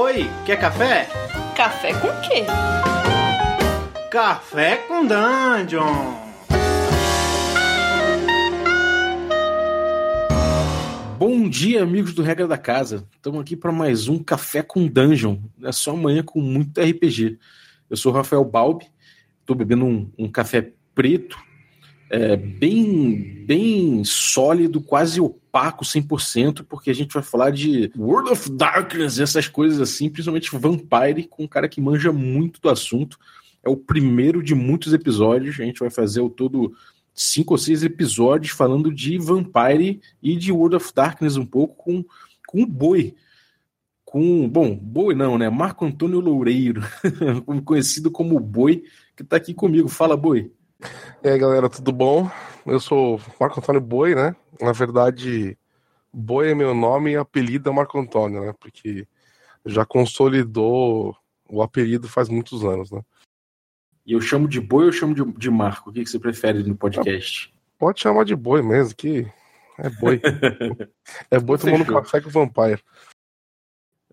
Oi, quer café? Café com quê? Café com Dungeon! Bom dia, amigos do Regra da Casa. Estamos aqui para mais um Café com Dungeon. É só amanhã com muito RPG. Eu sou o Rafael Balbi, estou bebendo um, um, café preto, é, bem, bem sólido, quase opaco 100%, porque a gente vai falar de World of Darkness, essas coisas assim, principalmente Vampire, com um cara que manja muito do assunto. É o primeiro de muitos episódios. A gente vai fazer o todo cinco ou seis episódios falando de Vampire e de World of Darkness um pouco com, com o Boi. Com, bom, Boi não, né? Marco Antônio Loureiro, conhecido como Boi, que tá aqui comigo. Fala, Boi. E aí, galera, tudo bom? Eu sou Marco Antônio Boi, né? Na verdade, Boi é meu nome e apelido é Marco Antônio, né? Porque já consolidou o apelido faz muitos anos, né? E eu chamo de boi ou eu chamo de, de Marco? O que, que você prefere no podcast? Pode chamar de boi mesmo, que é boi. é boi tomando Fechou. café com Vampire.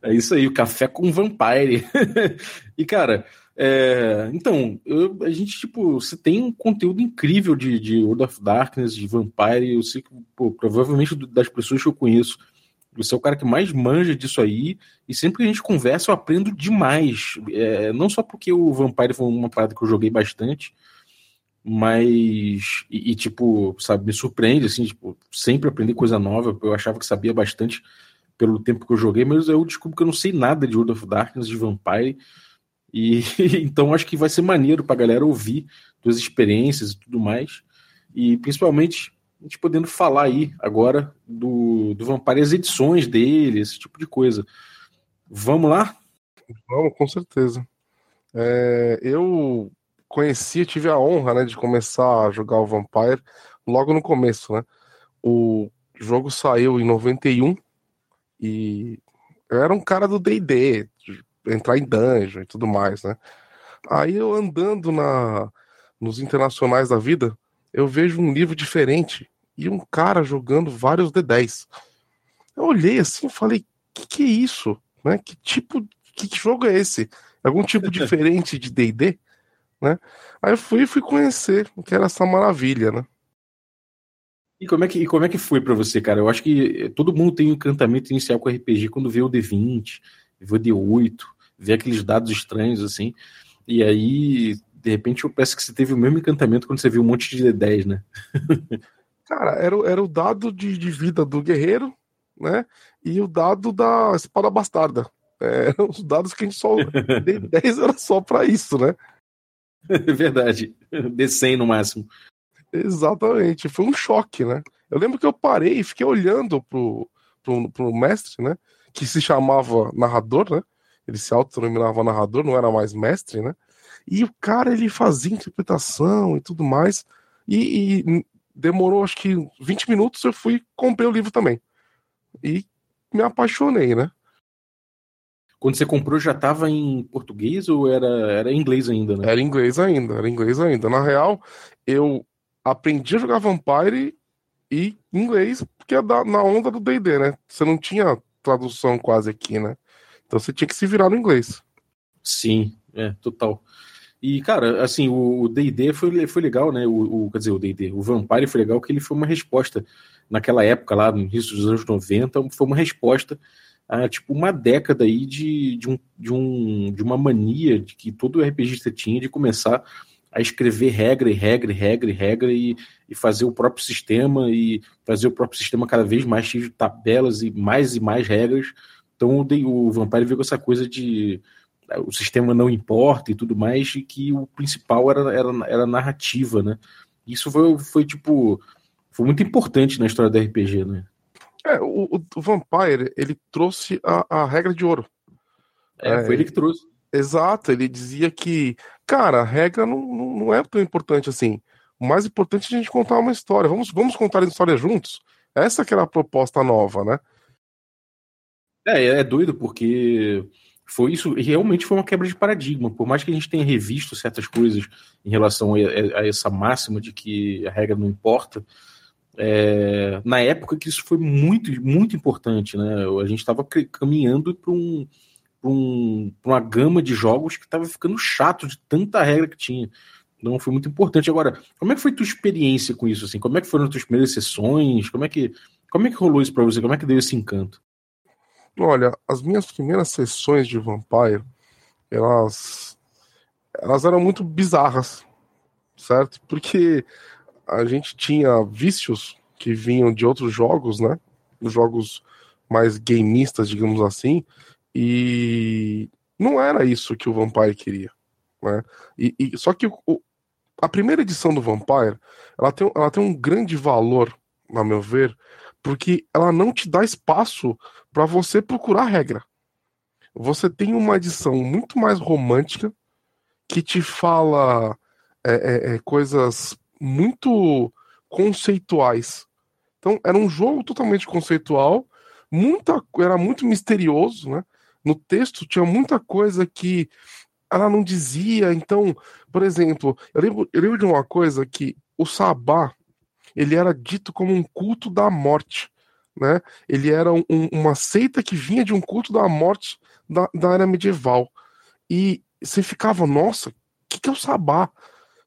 É isso aí, o café com Vampire. e, cara, é, então, eu, a gente, tipo, você tem um conteúdo incrível de, de World of Darkness, de Vampire. Eu sei que, pô, provavelmente das pessoas que eu conheço, você é o cara que mais manja disso aí, e sempre que a gente conversa eu aprendo demais. É, não só porque o Vampire foi uma parada que eu joguei bastante, mas. E, e, tipo, sabe, me surpreende, assim, tipo, sempre aprender coisa nova. Eu achava que sabia bastante pelo tempo que eu joguei, mas eu descubro que eu não sei nada de World of Darkness, de Vampire. E então acho que vai ser maneiro pra galera ouvir suas experiências e tudo mais. E principalmente a gente podendo falar aí agora do, do Vampire, as edições dele, esse tipo de coisa. Vamos lá? Vamos, com certeza. É, eu conheci, tive a honra né, de começar a jogar o Vampire logo no começo, né? O jogo saiu em 91 e eu era um cara do D&D, entrar em dungeon e tudo mais, né? Aí eu andando na nos internacionais da vida, eu vejo um livro diferente e um cara jogando vários D10. Eu olhei assim e falei, que que é isso? Né? Que tipo, que jogo é esse? Algum tipo diferente de D&D? Né? Aí eu fui fui conhecer o que era essa maravilha, né? E como é que, como é que foi para você, cara? Eu acho que todo mundo tem um encantamento inicial com RPG quando vê o D20, vê o D8, vê aqueles dados estranhos assim. E aí de repente eu peço que você teve o mesmo encantamento quando você viu um monte de D10, né? Cara, era, era o dado de, de vida do guerreiro, né? E o dado da espada bastarda. É, os dados que a gente só. D10 era só para isso, né? Verdade. D100 no máximo. Exatamente. Foi um choque, né? Eu lembro que eu parei e fiquei olhando pro, pro, pro mestre, né? Que se chamava narrador, né? Ele se autodenominava narrador, não era mais mestre, né? E o cara, ele fazia interpretação e tudo mais. E, e demorou acho que 20 minutos, eu fui comprei o livro também. E me apaixonei, né? Quando você comprou já estava em português ou era, era inglês ainda, né? Era inglês ainda, era inglês ainda. Na real, eu aprendi a jogar Vampire e inglês, porque é na onda do D&D, né? Você não tinha tradução quase aqui, né? Então você tinha que se virar no inglês. Sim, é, total. E, cara, assim, o D&D foi, foi legal, né? O, o, quer dizer, o D&D, o Vampire foi legal que ele foi uma resposta naquela época lá, no início dos anos 90, foi uma resposta a, tipo, uma década aí de, de, um, de, um, de uma mania de que todo RPGista tinha de começar a escrever regra e regra e regra e regra e, e fazer o próprio sistema e fazer o próprio sistema cada vez mais cheio de tabelas e mais e mais regras. Então o, o Vampire veio com essa coisa de o sistema não importa e tudo mais, e que o principal era, era, era a narrativa, né? Isso foi, foi tipo. Foi muito importante na história da RPG, né? É, o, o Vampire, ele trouxe a, a regra de ouro. É, foi ele que trouxe. Exato, ele dizia que, cara, a regra não, não, é tão importante assim. O mais importante é a gente contar uma história. Vamos, vamos contar a história juntos? Essa que era a proposta nova, né? É, é doido, porque foi isso, realmente foi uma quebra de paradigma. Por mais que a gente tenha revisto certas coisas em relação a, a essa máxima de que a regra não importa, é, na época que isso foi muito, muito importante, né? A gente estava caminhando para um, um, uma gama de jogos que estava ficando chato de tanta regra que tinha. Então foi muito importante. Agora, como é que foi tua experiência com isso? Assim? Como é que foram as tuas primeiras sessões? Como é que, como é que rolou isso para você? Como é que deu esse encanto? Olha, as minhas primeiras sessões de Vampire, elas, elas eram muito bizarras, certo? Porque a gente tinha vícios que vinham de outros jogos, né? Os jogos mais gameistas, digamos assim, e não era isso que o Vampire queria. Né? E, e só que o, a primeira edição do Vampire ela tem, ela tem um grande valor, na meu ver, porque ela não te dá espaço para você procurar regra. Você tem uma edição muito mais romântica que te fala é, é, é, coisas muito conceituais. Então era um jogo totalmente conceitual, muita, era muito misterioso, né? No texto tinha muita coisa que ela não dizia. Então, por exemplo, eu lembro, eu lembro de uma coisa que o Sabá ele era dito como um culto da morte. Né? Ele era um, uma seita que vinha de um culto da morte da, da era medieval. E você ficava, nossa, o que, que é o Sabá?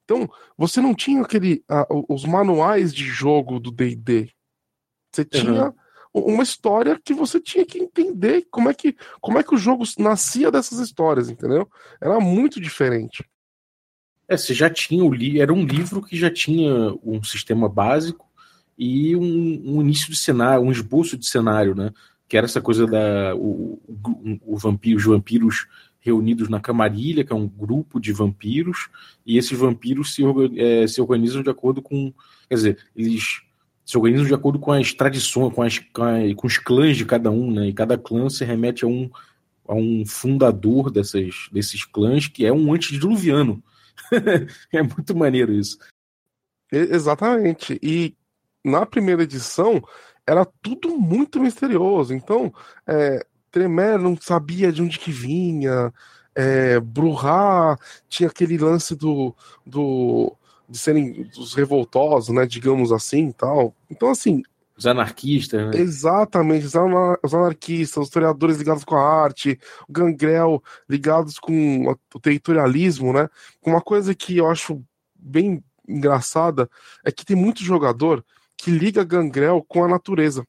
Então, você não tinha aquele uh, os manuais de jogo do D&D. Você tinha uhum. Uma história que você tinha que entender como é que como é que o jogo nascia dessas histórias, entendeu? Era muito diferente. É, você já tinha o li era um livro que já tinha um sistema básico e um, um, início de cenário, um esboço de cenário, né? Que era essa coisa da o, o, o vampiro, os vampiros reunidos na Camarilha, que é um grupo de vampiros, e esses vampiros se, é, se organizam de acordo com, quer dizer, eles se organizam de acordo com as tradições, com, as, com, os clãs de cada um, né? E cada clã se remete a um, a um fundador dessas, desses clãs que é um antediluviano. é muito maneiro isso. Exatamente. E na primeira edição era tudo muito misterioso. Então, é, Tremere não sabia de onde que vinha, é, Bruhá tinha aquele lance do, do de serem os revoltosos, né, digamos assim, tal. Então, assim, os anarquistas, né? Exatamente, os, anar os anarquistas, os historiadores ligados com a arte, o gangrel ligados com o territorialismo, né? Uma coisa que eu acho bem engraçada é que tem muito jogador que liga Gangrel com a natureza.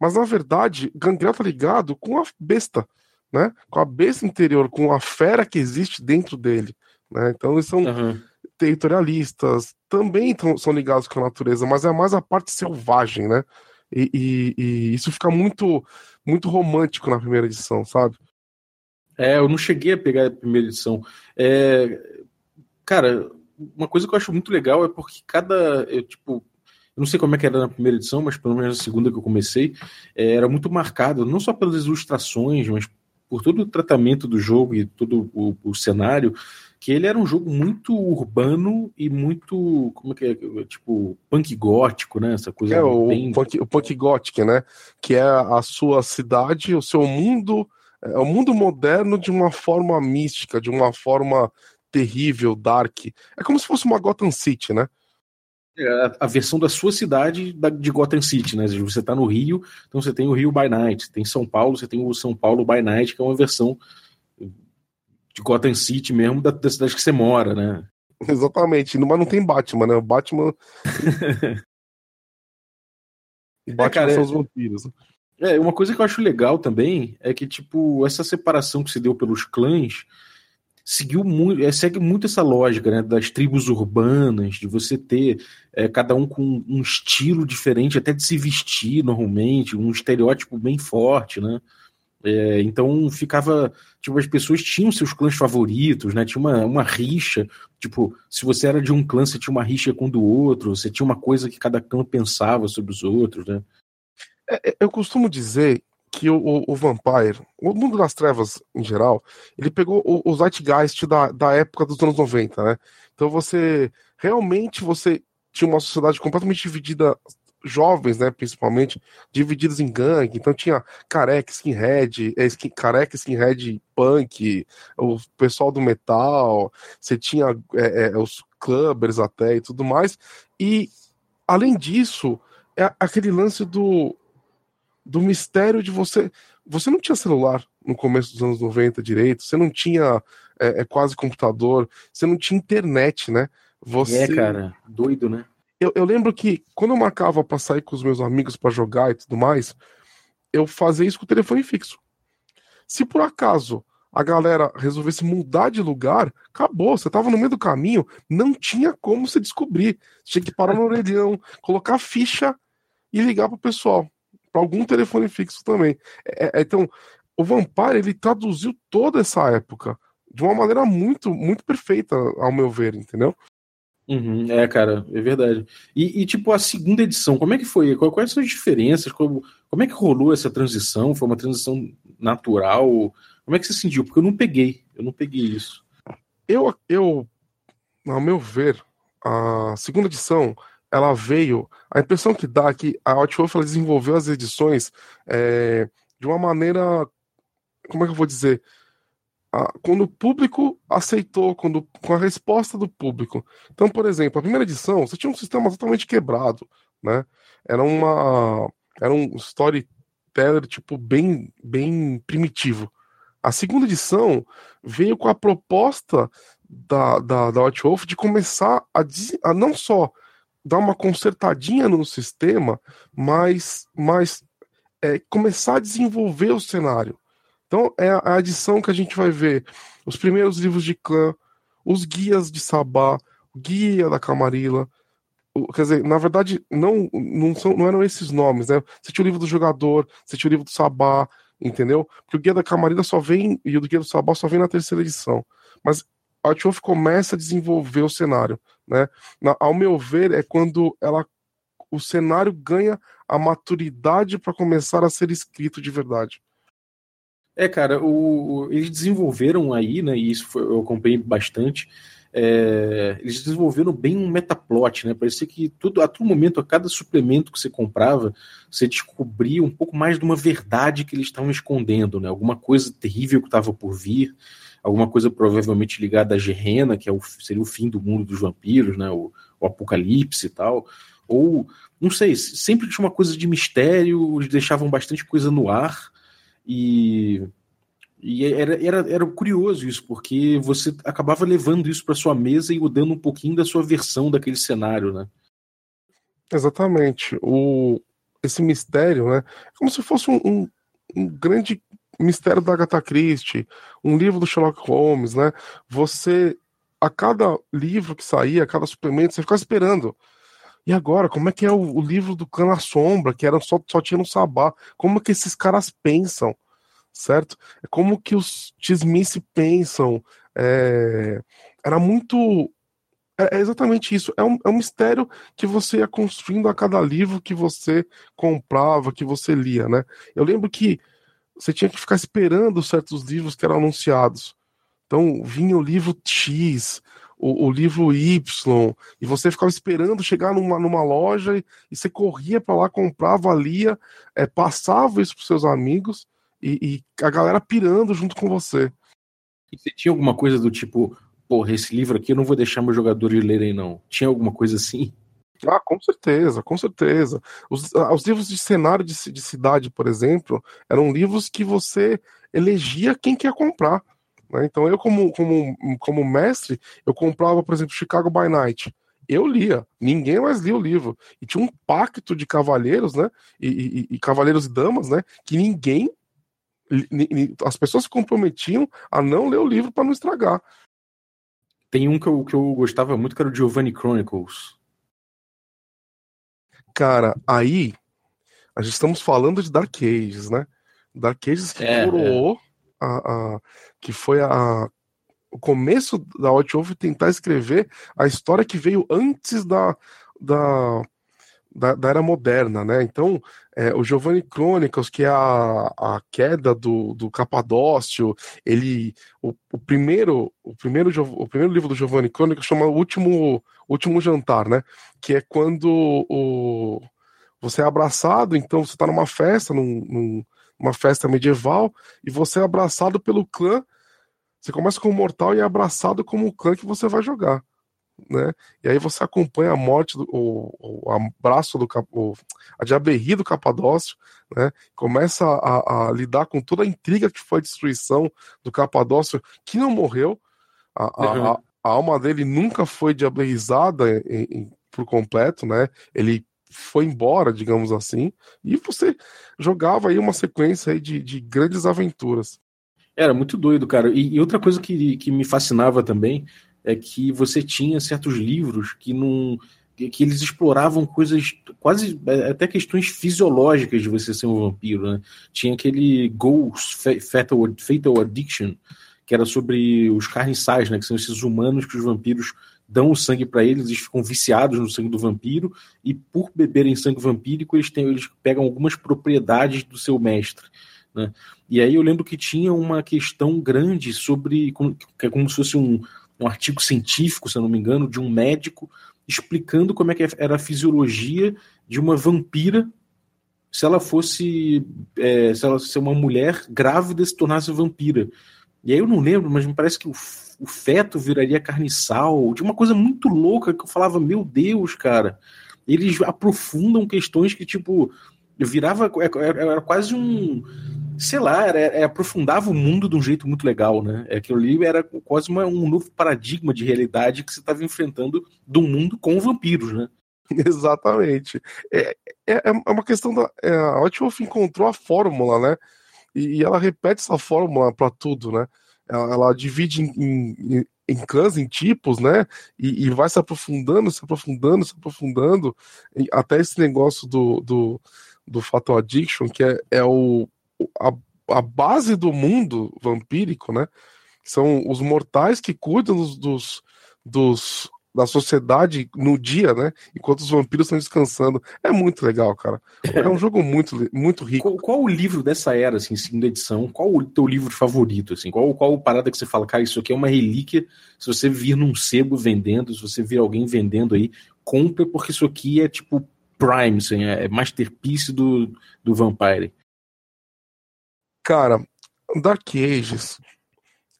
Mas na verdade, Gangrel tá ligado com a besta, né? Com a besta interior, com a fera que existe dentro dele, né? Então eles são uhum. Territorialistas, também tão, são ligados com a natureza, mas é mais a parte selvagem, né? E, e, e, isso fica muito muito romântico na primeira edição, sabe? É, eu não cheguei a pegar a primeira edição. É, cara, uma coisa que eu acho muito legal é porque cada, eu, tipo, eu não sei como é que era na primeira edição, mas pelo menos na segunda que eu comecei, é, era muito marcado, não só pelas ilustrações, mas por todo o tratamento do jogo e todo o, o cenário, que ele era um jogo muito urbano e muito, como é que é, tipo, punk gótico, né? Essa coisa é, o, bem... punk, o punk gótico, né? Que é a sua cidade, o seu mundo, é o mundo moderno de uma forma mística, de uma forma terrível, dark. É como se fosse uma Gotham City, né? É a versão da sua cidade da, de Gotham City, né? Você está no Rio, então você tem o Rio by Night, tem São Paulo, você tem o São Paulo by Night, que é uma versão de Gotham City mesmo da, da cidade que você mora, né? Exatamente, mas não tem Batman, né? O Batman. Batman é, cara, são os vampiros. É, uma coisa que eu acho legal também é que, tipo, essa separação que se deu pelos clãs seguiu muito, é, segue muito essa lógica né, das tribos urbanas, de você ter é, cada um com um estilo diferente, até de se vestir normalmente, um estereótipo bem forte, né? É, então ficava, tipo, as pessoas tinham seus clãs favoritos, né? Tinha uma, uma rixa, tipo, se você era de um clã, você tinha uma rixa com o do outro, você tinha uma coisa que cada clã pensava sobre os outros, né? É, é eu costumo dizer que o, o, o, Vampire, o mundo das trevas em geral, ele pegou o, o Zeitgeist da, da época dos anos 90, né? Então você realmente você tinha uma sociedade completamente dividida, jovens, né, principalmente, divididos em gangue. Então tinha careca, skinhead, é, skin, careca, skinhead, punk, o pessoal do metal, você tinha é, é, os clubbers até e tudo mais. E além disso, é aquele lance do do mistério de você. Você não tinha celular, no começo dos anos 90 direito, você não tinha é, é quase computador, você não tinha internet, né? Você... É, cara, doido, né? Eu, eu lembro que quando eu marcava pra sair com os meus amigos para jogar e tudo mais, eu fazia isso com o telefone fixo. Se por acaso a galera resolvesse mudar de lugar, acabou. Você tava no meio do caminho, não tinha como você descobrir. Você tinha que parar no orelhão, colocar ficha e ligar pro pessoal. para algum telefone fixo também. É, é, então, o Vampire, ele traduziu toda essa época de uma maneira muito, muito perfeita, ao meu ver, entendeu? Uhum, é, cara, é verdade. E, e, tipo, a segunda edição, como é que foi? Quais são as diferenças? Como, como é que rolou essa transição? Foi uma transição natural? Como é que você sentiu? Porque eu não peguei, eu não peguei isso. Eu, eu ao meu ver, a segunda edição, ela veio. A impressão que dá é que a Outwolf desenvolveu as edições é, de uma maneira. Como é que eu vou dizer? Quando o público aceitou, quando, com a resposta do público. Então, por exemplo, a primeira edição, você tinha um sistema totalmente quebrado, né? Era uma. Era um storyteller, tipo, bem, bem primitivo. A segunda edição veio com a proposta da, da, da White Wolf de começar a, a não só dar uma consertadinha no sistema, mas, mas é, começar a desenvolver o cenário. Então é a edição que a gente vai ver os primeiros livros de clã, os guias de Sabá, o guia da Camarilla. Quer dizer, na verdade, não, não, são, não eram esses nomes, né? Você tinha o livro do jogador, você tinha o livro do Sabá, entendeu? Porque o Guia da Camarilla só vem, e o do Guia do Sabá só vem na terceira edição. Mas a Altioff começa a desenvolver o cenário, né? Na, ao meu ver, é quando ela o cenário ganha a maturidade para começar a ser escrito de verdade. É, cara, o, eles desenvolveram aí, né? E isso foi, eu acompanhei bastante é, eles desenvolveram bem um metaplot, né? Parecia que tudo, a todo momento, a cada suplemento que você comprava, você descobria um pouco mais de uma verdade que eles estavam escondendo, né? Alguma coisa terrível que estava por vir, alguma coisa provavelmente ligada à Gerena, que é o, seria o fim do mundo dos vampiros, né? O, o apocalipse e tal. Ou, não sei, sempre tinha uma coisa de mistério, eles deixavam bastante coisa no ar e e era, era, era curioso isso, porque você acabava levando isso para sua mesa e mudando um pouquinho da sua versão daquele cenário, né? Exatamente. O, esse mistério, né? É como se fosse um, um, um grande mistério da Agatha Christie, um livro do Sherlock Holmes, né? Você, a cada livro que saía, a cada suplemento, você ficava esperando. E agora, como é que é o, o livro do Cana Sombra, que era só, só tinha no Sabá? Como é que esses caras pensam? certo? É como que os Tismice pensam. É... Era muito. É, é exatamente isso. É um, é um mistério que você ia construindo a cada livro que você comprava, que você lia, né? Eu lembro que você tinha que ficar esperando certos livros que eram anunciados. Então vinha o livro X, o, o, livro Y, e você ficava esperando chegar numa, numa loja e, e você corria para lá, comprava, lia, é, passava isso para seus amigos, e, e a galera pirando junto com você. E você tinha alguma coisa do tipo, porra, esse livro aqui eu não vou deixar meus jogadores lerem, não. Tinha alguma coisa assim? Ah, com certeza, com certeza. Os, ah, os livros de cenário de, de, cidade, por exemplo, eram livros que você elegia quem quer comprar. Né? Então eu, como, como, como mestre, eu comprava, por exemplo, Chicago by Night. Eu lia, ninguém mais lia o livro. E tinha um pacto de cavalheiros, né? E, e, e cavaleiros e damas, né? Que ninguém as pessoas se comprometiam a não ler o livro para não estragar. Tem um que eu, que eu gostava muito, que era o Giovanni Chronicles. Cara, aí a gente estamos falando de Dark Ages, né? Dark Ages que é, coroou é. A, a, que foi a, o começo da Hot Wolf tentar escrever a história que veio antes da, da da, da, era moderna, né? Então, é, o Giovanni Chronicles, que é a, a queda do, do Capadócio, ele, o, o, primeiro, o primeiro, o primeiro livro do Giovanni Chronicles chama o último, último jantar, né? Que é quando o, você é abraçado, então você está numa festa, num, num, numa festa medieval, e você é abraçado pelo clã. Você começa como mortal e é abraçado como o clã que você vai jogar. né? E aí você acompanha a morte, do, o, o abraço do o, a diaberri do Capadócio, né? Começa a, a, lidar com toda a intriga que foi a destruição do Capadócio, que não morreu. A, uhum. a, a alma dele nunca foi diaberrizada em, em, por completo, né? Ele foi embora, digamos assim, e você jogava aí uma sequência aí de, de grandes aventuras. Era muito doido, cara. E, e, outra coisa que, que me fascinava também é que você tinha certos livros que não que eles exploravam coisas quase é, até questões fisiológicas de você ser um vampiro, né? Tinha aquele Ghost Fatal, Fatal Addiction, que era sobre os carniçais, né? Que são esses humanos que os vampiros dão o sangue para eles, eles ficam viciados no sangue do vampiro e por beberem sangue vampírico eles, têm, eles pegam algumas propriedades do seu mestre. Né? E aí eu lembro que tinha uma questão grande sobre que é como se fosse um, um artigo científico, se eu não me engano, de um médico explicando como é que era a fisiologia de uma vampira se ela fosse é, se ela se uma mulher grávida se tornasse vampira. E aí eu não lembro, mas me parece que o o feto viraria carniçal, de uma coisa muito louca que eu falava, meu Deus, cara. Eles aprofundam questões que, tipo, virava. Era, era quase um. Sei lá, era, era, aprofundava o mundo de um jeito muito legal, né? Aquilo ali era quase uma, um novo paradigma de realidade que você estava enfrentando do mundo com vampiros, né? Exatamente. É, é, é uma questão da. É, a Outwolf encontrou a fórmula, né? E, e ela repete essa fórmula para tudo, né? Ela, ela divide em, em, em, clãs, em tipos, né? E, e, vai se aprofundando, se aprofundando, se aprofundando, até esse negócio do, do, do Fatal Addiction, que é, é o, a, a base do mundo vampírico, né? São os mortais que cuidam dos, dos, dos da sociedade no dia, né? Enquanto os vampiros estão descansando. É muito legal, cara. É um jogo muito, muito rico. Qual, qual, o livro dessa era, assim, segunda edição? Qual o teu livro favorito, assim? Qual, qual parada que você fala, cara, isso aqui é uma relíquia. Se você vir num sebo vendendo, se você vir alguém vendendo aí, compra, porque isso aqui é tipo Prime, assim, é masterpiece do, do Vampire. Cara, Dark Ages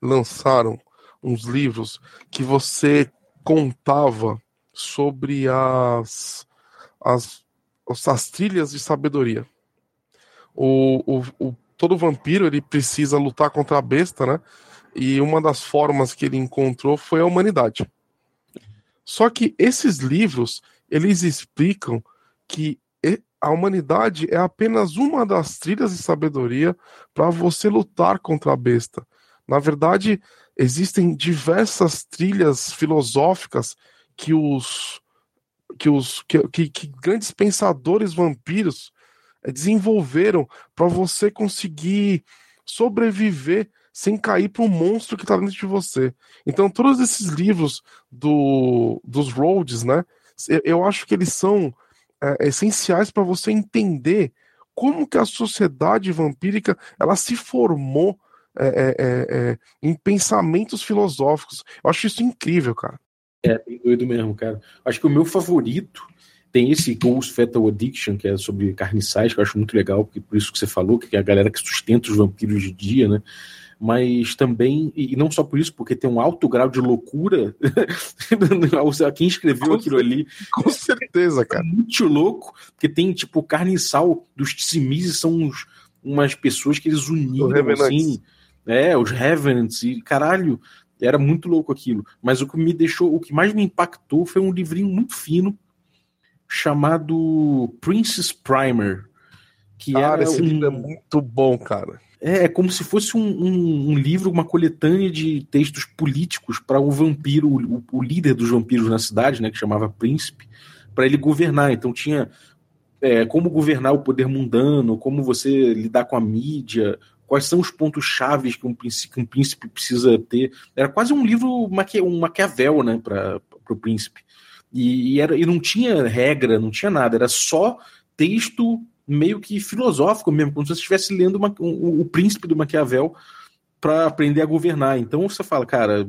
lançaram uns livros que você contava sobre as, as, as trilhas de sabedoria. O, o, o, todo vampiro ele precisa lutar contra a besta, né? E uma das formas que ele encontrou foi a humanidade. Só que esses livros eles explicam que a humanidade é apenas uma das trilhas de sabedoria para você lutar contra a besta. Na verdade, existem diversas trilhas filosóficas que os que os que, que, que grandes pensadores vampiros eh, desenvolveram para você conseguir sobreviver sem cair para um monstro que está dentro de você. Então, todos esses livros do, dos Rhodes, né? Eu acho que eles são é, essenciais para você entender como que a sociedade vampírica ela se formou é, é, é, é, em pensamentos filosóficos. Eu acho isso incrível, cara. É, bem doido mesmo, cara. Acho que o meu favorito tem esse Ghost Fatal Addiction, que é sobre carniçais, que eu acho muito legal, porque por isso que você falou, que é a galera que sustenta os vampiros de dia, né? Mas também, e não só por isso, porque tem um alto grau de loucura. Quem escreveu com aquilo ali. Com certeza, cara. É muito louco, porque tem, tipo, carniçal dos Tsimizes são uns, umas pessoas que eles uniram, assim. É, os Revenants, e caralho, era muito louco aquilo. Mas o que me deixou, o que mais me impactou foi um livrinho muito fino chamado Princess Primer. Que cara, esse um... livro é muito bom, cara. É, é como se fosse um, um, um livro, uma coletânea de textos políticos para o vampiro, o, o, líder dos vampiros na cidade, né, que chamava Príncipe, para ele governar. Então tinha é, como governar o poder mundano, como você lidar com a mídia, quais são os pontos chaves que um príncipe, que um príncipe precisa ter. Era quase um livro, maque, um Maquiavel, né, para o príncipe. E, e, era, e não tinha regra, não tinha nada, era só texto meio que filosófico mesmo, como se você estivesse lendo uma, um, o príncipe do Maquiavel para aprender a governar. Então você fala, cara,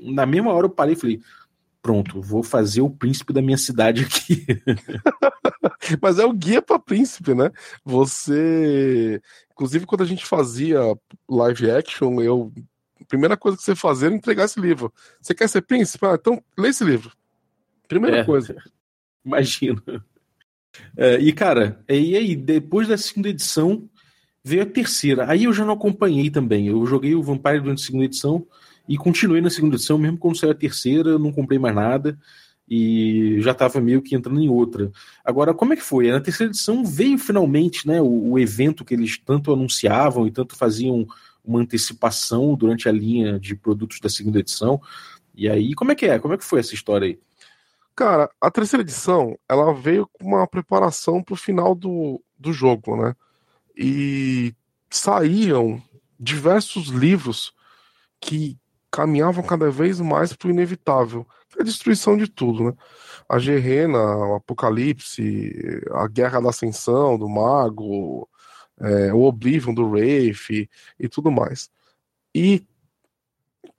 na mesma hora eu parei e falei, pronto, vou fazer o príncipe da minha cidade aqui. Mas é o guia para príncipe, né? Você Inclusive, quando a gente fazia live action, eu primeira coisa que você fazer é entregar esse livro. Você quer ser príncipe? Ah, então lê esse livro. Primeira é, coisa. Imagino. É, e, cara, e aí, depois da segunda edição, veio a terceira. Aí eu já não acompanhei também. Eu joguei o Vampire durante a segunda edição e continuei na segunda edição, mesmo quando saiu a terceira, não comprei mais nada e já estava meio que entrando em outra. Agora, como é que foi? Na terceira edição veio finalmente né, o, o, evento que eles tanto anunciavam e tanto faziam uma antecipação durante a linha de produtos da segunda edição. E aí, como é que é? Como é que foi essa história aí? Cara, a terceira edição, ela veio com uma preparação para o final do, do jogo, né? E saíam diversos livros que caminhavam cada vez mais para o inevitável, é a destruição de tudo, né? A Gerena, o Apocalipse, a Guerra da Ascensão do Mago, é, o Oblivion do Wraith e tudo mais. E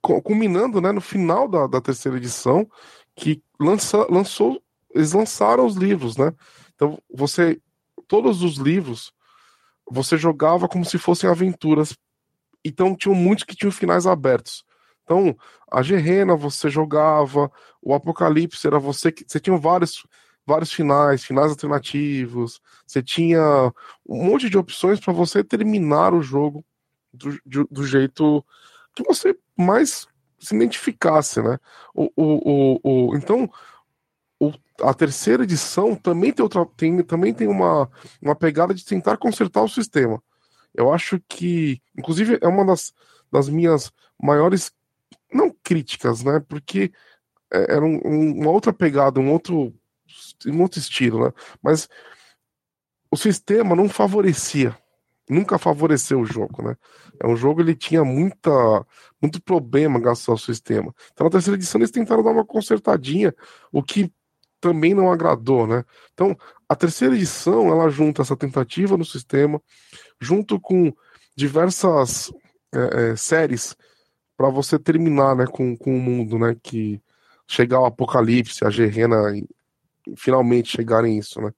culminando né, no final da, da terceira edição, que lança, lançou, eles lançaram os livros, né? Então você, todos os livros, você jogava como se fossem aventuras. Então tinham muitos que tinham finais abertos. Então, a Gerena você jogava, o Apocalipse era você que. Você tinha vários, vários finais, finais alternativos, você tinha um monte de opções para você terminar o jogo do, do, do, jeito que você mais se identificasse, né? O, o, o, o então, o, a terceira edição também tem, outra, tem, também tem uma, uma pegada de tentar consertar o sistema. Eu acho que, inclusive, é uma das, das minhas maiores não críticas, né? Porque é, era um, um, uma outra pegada, um outro, um outro estilo, né? Mas o sistema não favorecia, nunca favoreceu o jogo, né? É um jogo ele tinha muita, muito problema gastar o sistema. Então na terceira edição eles tentaram dar uma consertadinha, o que também não agradou, né? Então a terceira edição ela junta essa tentativa no sistema, junto com diversas é, é, séries para você terminar, né, com, com o mundo, né, que chegar o apocalipse, a Gerena finalmente chegarem isso, né?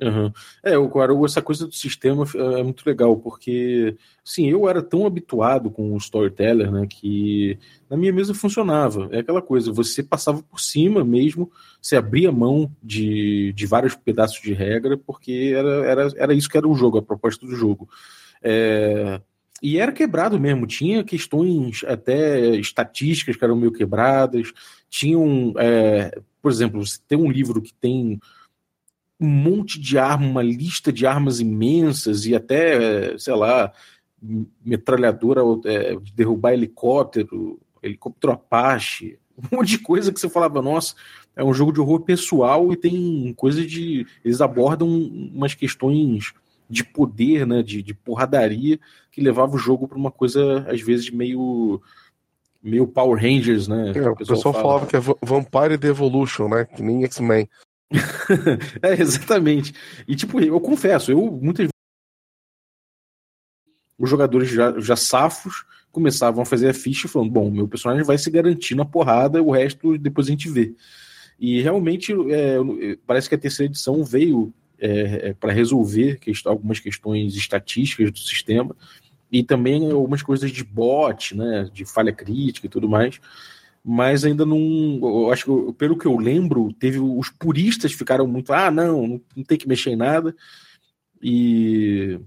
Uhum. É, agora essa coisa do sistema é muito legal, porque sim, eu era tão habituado com o storyteller, né, que na minha mesa funcionava. É aquela coisa, você passava por cima mesmo, você abria mão de, de vários pedaços de regra, porque era, era, era isso que era o jogo, a proposta do jogo. É, e era quebrado mesmo, tinha questões até estatísticas que eram meio quebradas, tinham, é, por exemplo, você tem um livro que tem um monte de arma, uma lista de armas imensas e até, sei lá, metralhadora é, de derrubar helicóptero, helicóptero Apache, um monte de coisa que você falava, nossa, é um jogo de horror pessoal e tem coisa de. Eles abordam umas questões de poder, né, de, de porradaria, que levava o jogo para uma coisa, às vezes, meio meio Power Rangers, né? É, o pessoal, fala. falava que é Vampire The Evolution, né? Que nem X-Men. é, exatamente. E, tipo, eu confesso, eu muitas vezes os jogadores já, já safos começavam a fazer a ficha falando, bom, meu personagem vai se garantir na porrada, o resto depois a gente vê. E realmente é, parece que a terceira edição veio é, é, para resolver algumas questões estatísticas do sistema e também algumas coisas de bot, né, de falha crítica e tudo mais. Mas ainda não. Acho que, pelo que eu lembro, teve os puristas ficaram muito. Ah, não, não tem que mexer em nada. E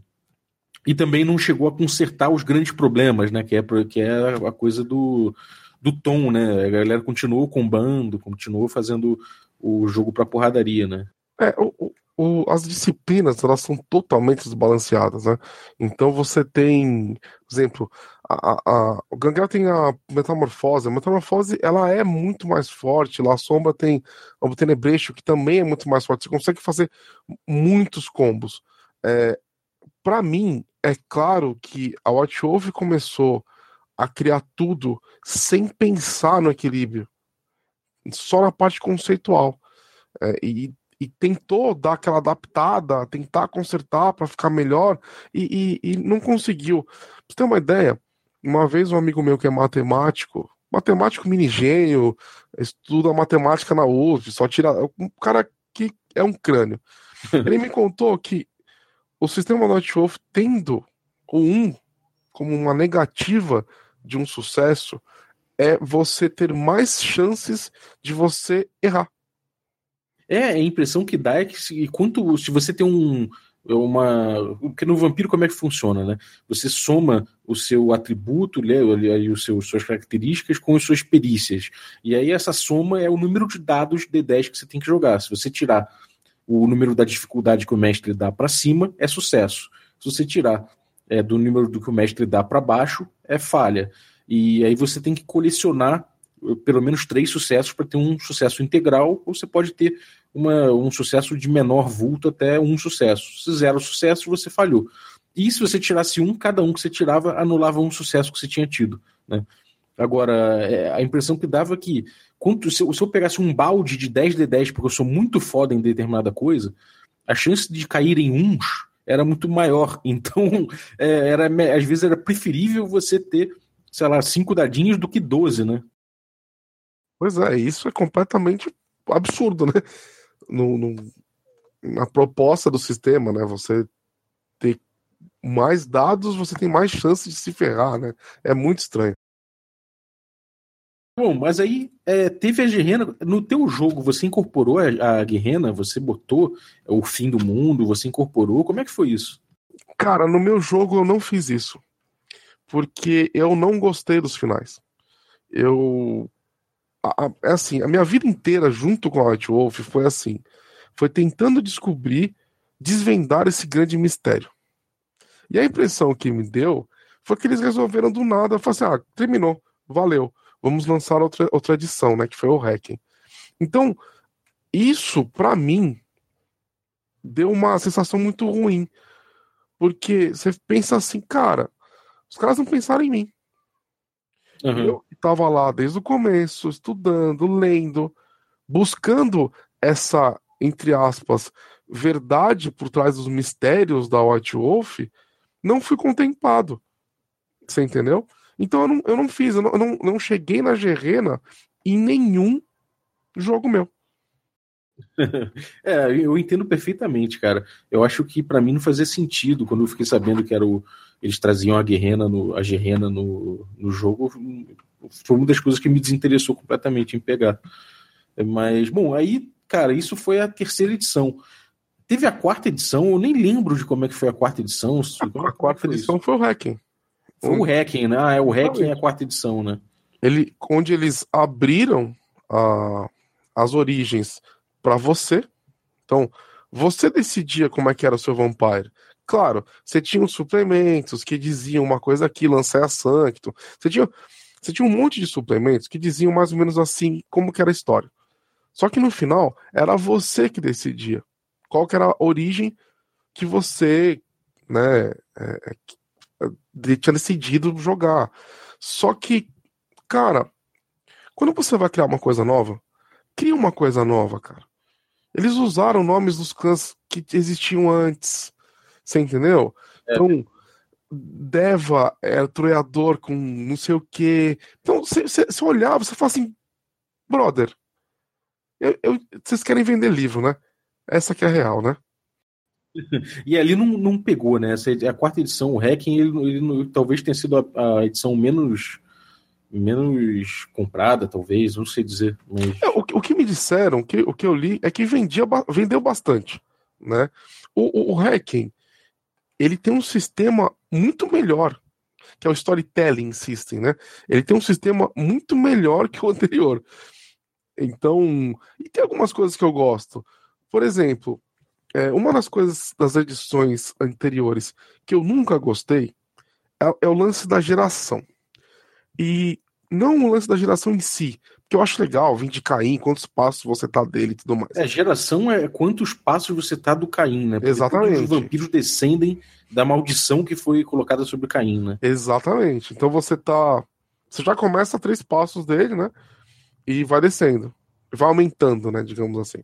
e também não chegou a consertar os grandes problemas, né? Que é, que é a coisa do, do tom, né? A galera continuou combando, continuou fazendo o jogo para porradaria, né? É, o, as disciplinas elas são totalmente desbalanceadas, né? Então você tem, por exemplo, a, a, o Gangrel tem a metamorfose. A metamorfose ela é muito mais forte. Lá a sombra tem o tenebrecho que também é muito mais forte. Você consegue fazer muitos combos. É, Para mim é claro que a Watch Wolf começou a criar tudo sem pensar no equilíbrio, só na parte conceitual. É, e e tentou dar aquela adaptada, tentar consertar para ficar melhor e, e, e, não conseguiu. Pra você ter uma ideia, uma vez um amigo meu que é matemático, matemático minigênio, estuda matemática na UF, só tira. Um cara que é um crânio. Ele me contou que o sistema Notwolf tendo o 1 como uma negativa de um sucesso é você ter mais chances de você errar. É, a impressão que dá é que se, quanto, se você tem um, uma. Porque no vampiro, como é que funciona, né? Você soma o seu atributo, né, aí os seus, suas características com as suas perícias. E aí essa soma é o número de dados D10 que você tem que jogar. Se você tirar o número da dificuldade que o mestre dá para cima, é sucesso. Se você tirar é, do número do que o mestre dá para baixo, é falha. E aí você tem que colecionar pelo menos três sucessos para ter um sucesso integral, ou você pode ter uma, um sucesso de menor vulto até um sucesso. Se zero sucesso, você falhou. E se você tirasse um, cada um que você tirava anulava um sucesso que você tinha tido. Né? Agora, é, a impressão que dava é que quanto, se, eu, se eu pegasse um balde de 10 de 10 porque eu sou muito foda em determinada coisa, a chance de cair em uns era muito maior. Então, é, era, às vezes era preferível você ter, sei lá, cinco dadinhos do que 12, né? Pois é, isso é completamente absurdo, né? no, no, na proposta do sistema, né? Você ter mais dados, você tem mais chance de se ferrar, né? É muito estranho. Bom, mas aí é, teve a guerrena. No teu jogo, você incorporou a, a guerrena? Você botou o fim do mundo? Você incorporou? Como é que foi isso? Cara, no meu jogo eu não fiz isso. Porque eu não gostei dos finais. Eu é assim, a minha vida inteira junto com a White Wolf foi assim, foi tentando descobrir, desvendar esse grande mistério. E a impressão que me deu foi que eles resolveram do nada, falar assim, ah, terminou, valeu, vamos lançar outra, outra edição, né, que foi o Hacking. Então, isso, para mim, deu uma sensação muito ruim, porque você pensa assim, cara, os caras não pensaram em mim. Uhum. Eu estava lá desde o começo, estudando, lendo, buscando essa, entre aspas, verdade por trás dos mistérios da White Wolf, não fui contemplado. Você entendeu? Então eu não, eu não fiz, eu não, eu não, não cheguei na Gerena em nenhum jogo meu. é, eu entendo perfeitamente, cara. Eu acho que para mim não fazia sentido quando eu fiquei sabendo que era o, eles traziam a guerrena no, a guerrena no, no jogo. Foi uma das coisas que me desinteressou completamente em pegar. Mas, bom, aí, cara, isso foi a terceira edição. Teve a quarta edição, eu nem lembro de como é que foi a quarta edição. A, a é quarta foi edição isso? foi o Hacking. Foi o Hacking, né? Ah, é o Hacking é a quarta edição, né? Ele, onde eles abriram a, as origens para você. Então, você decidia como é que era o seu Vampire. Claro, você tinha os suplementos que diziam uma coisa aqui, lancei a Sancto. Você tinha, você tinha um monte de suplementos que diziam mais ou menos assim como que era a história. Só que no final, era você que decidia qual que era a origem que você né, é, é, tinha decidido jogar. Só que, cara, quando você vai criar uma coisa nova, cria uma coisa nova, cara. Eles usaram nomes dos clãs que existiam antes. Você entendeu? É. Então, Deva é troiador com não sei o quê. Então, você olhava, você fala assim, brother, vocês querem vender livro, né? Essa que é a real, né? e ali não, não pegou, né? Essa, a quarta edição, o Hacking, ele, ele, ele talvez tenha sido a, a edição menos menos comprada, talvez, não sei dizer. Mas... É, o, o, que me disseram, que, o que eu li, é que vendia, vendeu bastante. Né? O, o, o Hacking, ele tem um sistema muito melhor, que é o Storytelling System. Né? Ele tem um sistema muito melhor que o anterior. Então, e tem algumas coisas que eu gosto. Por exemplo, é, uma das coisas das edições anteriores que eu nunca gostei é, é o lance da geração. E não o lance da geração em si, que eu acho legal, vir de Caim, quantos passos você tá dele e tudo mais. É, geração é quantos passos você tá do Caim, né? Porque Exatamente. Os vampiros descendem da maldição que foi colocada sobre Caim, né? Exatamente. Então você tá. Você já começa a três passos dele, né? E vai descendo. Vai aumentando, né? Digamos assim.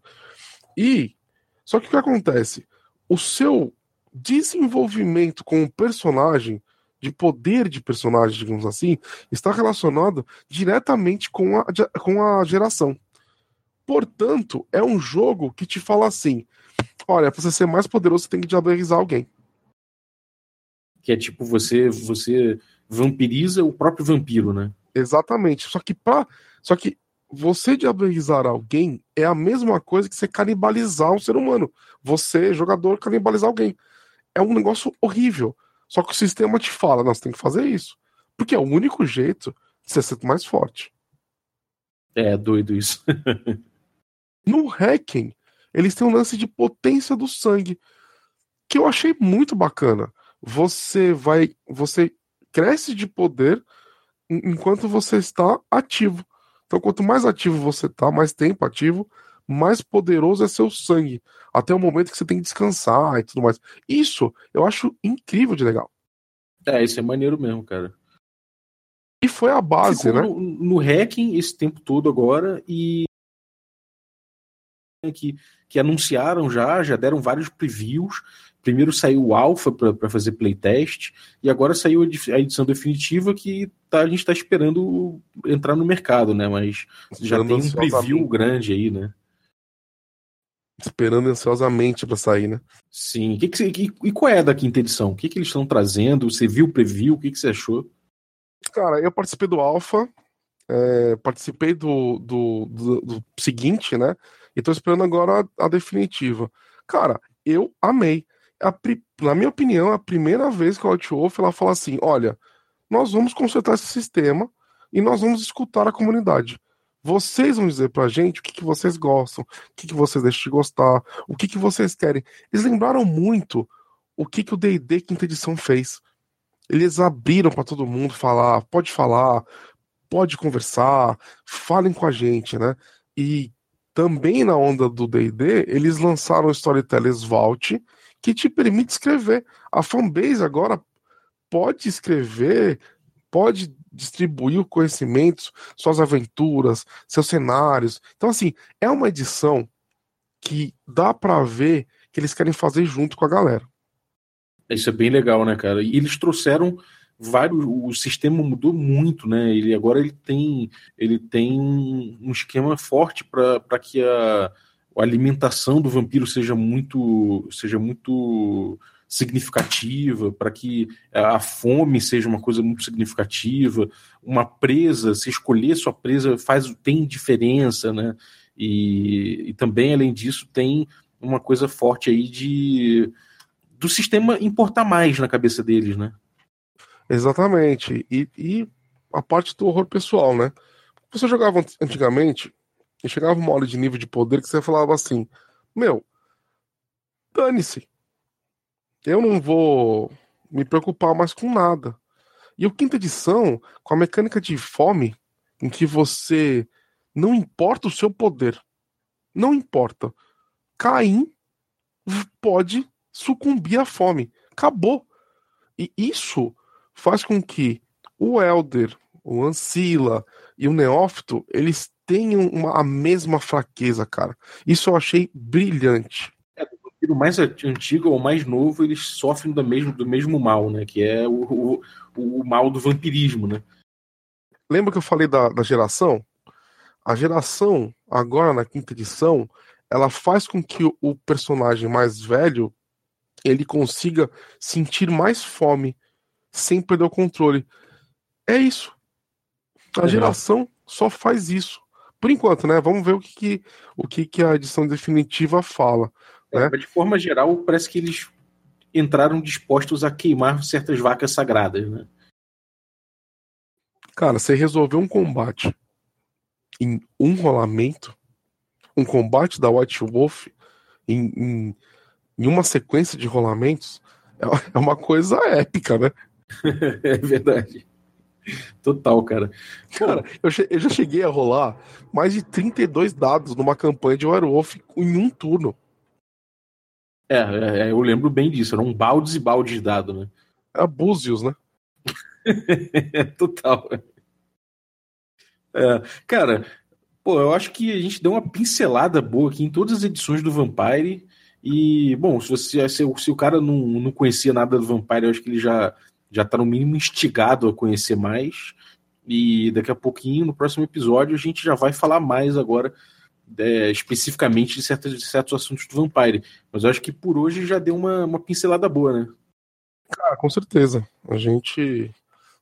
E. Só que o que acontece? O seu desenvolvimento com o personagem de poder de personagem, digamos assim, está relacionado diretamente com a, com a geração. Portanto, é um jogo que te fala assim: olha, para você ser mais poderoso, você tem que diabolizar alguém. Que é tipo você você vampiriza o próprio vampiro, né? Exatamente. Só que pra, só que você diabolizar alguém é a mesma coisa que você canibalizar um ser humano. Você, jogador, canibalizar alguém. É um negócio horrível. Só que o sistema te fala, nós tem que fazer isso. Porque é o único jeito de você ser mais forte. É doido isso. no Hacking, eles têm um lance de potência do sangue que eu achei muito bacana. Você vai, você cresce de poder enquanto você está ativo. Então, quanto mais ativo você está, mais tempo ativo, mais poderoso é seu sangue. Até o momento que você tem que descansar e tudo mais. Isso eu acho incrível de legal. É, isso é maneiro mesmo, cara. E foi a base, Ficou né? No, no hacking esse tempo todo agora e que, que anunciaram já, já deram vários previews. Primeiro saiu o alpha para fazer playtest e agora saiu a edição definitiva que tá, a gente está esperando entrar no mercado, né? Mas já tem um preview grande aí, né? Esperando ansiosamente para sair, né? Sim. Que que, que, e qual é da quinta edição? O que, que eles estão trazendo? Você viu o preview? O que, que você achou? Cara, eu participei do Alpha, é, participei do, do, do, do, seguinte, né? E tô esperando agora a, a definitiva. Cara, eu amei. A, na minha opinião, é a primeira vez que a Outwolf ela fala assim: olha, nós vamos consertar esse sistema e nós vamos escutar a comunidade. Vocês vão dizer pra gente o que, que vocês gostam, o que, que vocês deixam de gostar, o que, que vocês querem. Eles lembraram muito o que, que o DD Quinta Edição fez. Eles abriram para todo mundo falar, pode falar, pode conversar, falem com a gente, né? E também na onda do D&D, eles lançaram o Storytellers Vault, que te permite escrever. A fanbase agora pode escrever, pode distribuir o conhecimento, suas aventuras, seus cenários. Então, assim, é uma edição que dá para ver que eles querem fazer junto com a galera. Isso é bem legal, né, cara? E eles trouxeram vários. O sistema mudou muito, né? Ele agora ele tem, ele tem um esquema forte para que a, a alimentação do vampiro seja muito, seja muito significativa, para que a fome seja uma coisa muito significativa, uma presa, se escolher sua presa faz tem diferença, né? E, e também além disso tem uma coisa forte aí de do sistema importar mais na cabeça deles, né? Exatamente. E, e a parte do horror pessoal, né? Você jogava antigamente e chegava uma hora de nível de poder que você falava assim: Meu, dane-se. Eu não vou me preocupar mais com nada. E o quinta edição, com a mecânica de fome, em que você não importa o seu poder. Não importa. Caim pode sucumbir à fome. Acabou. E isso faz com que o Elder, o Ancila e o Neófito, eles tenham uma, a mesma fraqueza, cara. Isso eu achei brilhante. É, o mais antigo ou mais novo, eles sofrem do mesmo, do mesmo mal, né? Que é o, o, o mal do vampirismo, né? Lembra que eu falei da, da geração? A geração, agora na quinta edição, ela faz com que o, personagem mais velho ele consiga sentir mais fome sem perder o controle. É isso. A geração só faz isso. Por enquanto, né? Vamos ver o que, que o que, que a edição definitiva fala. É, né? de forma geral, parece que eles entraram dispostos a queimar certas vacas sagradas, né? Cara, você resolveu um combate em um rolamento, um combate da White Wolf em, em em uma sequência de rolamentos é, é uma coisa épica, né? é verdade. Total, cara. Cara, eu, eu, já cheguei a rolar mais de 32 dados numa campanha de Werewolf em um turno. É, é, é eu lembro bem disso. Eram baldes e baldes de dado, né? É Búzios, né? Total. É, cara, pô, eu acho que a gente deu uma pincelada boa aqui em todas as edições do Vampire. E, bom, se, você, se, se o cara não, não conhecia nada do Vampire, eu acho que ele já, já tá no mínimo instigado a conhecer mais. E daqui a pouquinho, no próximo episódio, a gente já vai falar mais agora é, especificamente de, certos, de certos assuntos do Vampire. Mas eu acho que por hoje já deu uma, uma pincelada boa, né? Cara, com certeza. A gente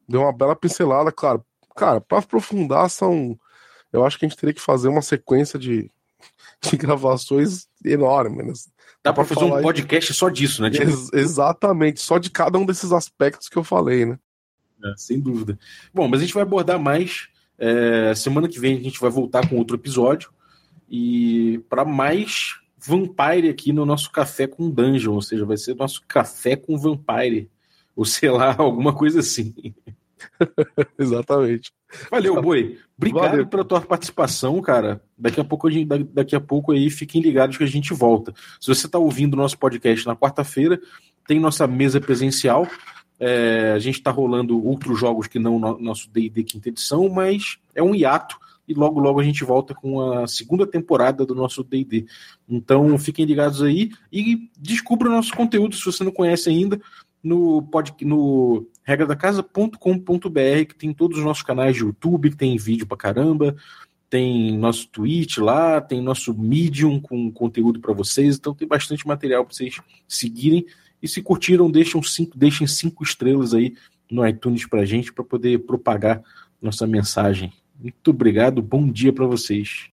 deu uma bela pincelada, claro. Cara, para aprofundar, são. Eu acho que a gente teria que fazer uma sequência de, de gravações enorme. Né? Dá, Dá para fazer um podcast aí... só disso, né? Tipo... Ex exatamente, só de cada um desses aspectos que eu falei, né? É, sem dúvida. Bom, mas a gente vai abordar mais. É, semana que vem a gente vai voltar com outro episódio. E para mais Vampire aqui no nosso café com Dungeon, ou seja, vai ser nosso café com Vampire, ou sei lá, alguma coisa assim. Exatamente. Valeu, Boi. Obrigado Valeu. pela tua participação, cara. Daqui a pouco a gente, daqui a pouco aí fiquem ligados que a gente volta. Se você está ouvindo o nosso podcast na quarta-feira, tem nossa mesa presencial. É, a gente está rolando outros jogos que não no nosso D&D quinta edição, mas é um hiato e logo logo a gente volta com a segunda temporada do nosso D&D. Então fiquem ligados aí e descubra o nosso conteúdo se você não conhece ainda no, pod, no regradacasa.com.br que tem todos os nossos canais de YouTube, que tem vídeo pra caramba, tem nosso Twitch lá, tem nosso Medium com conteúdo para vocês, então tem bastante material para vocês seguirem. E se curtiram, deixem cinco, deixem cinco estrelas aí no iTunes pra gente para poder propagar nossa mensagem. Muito obrigado, bom dia para vocês.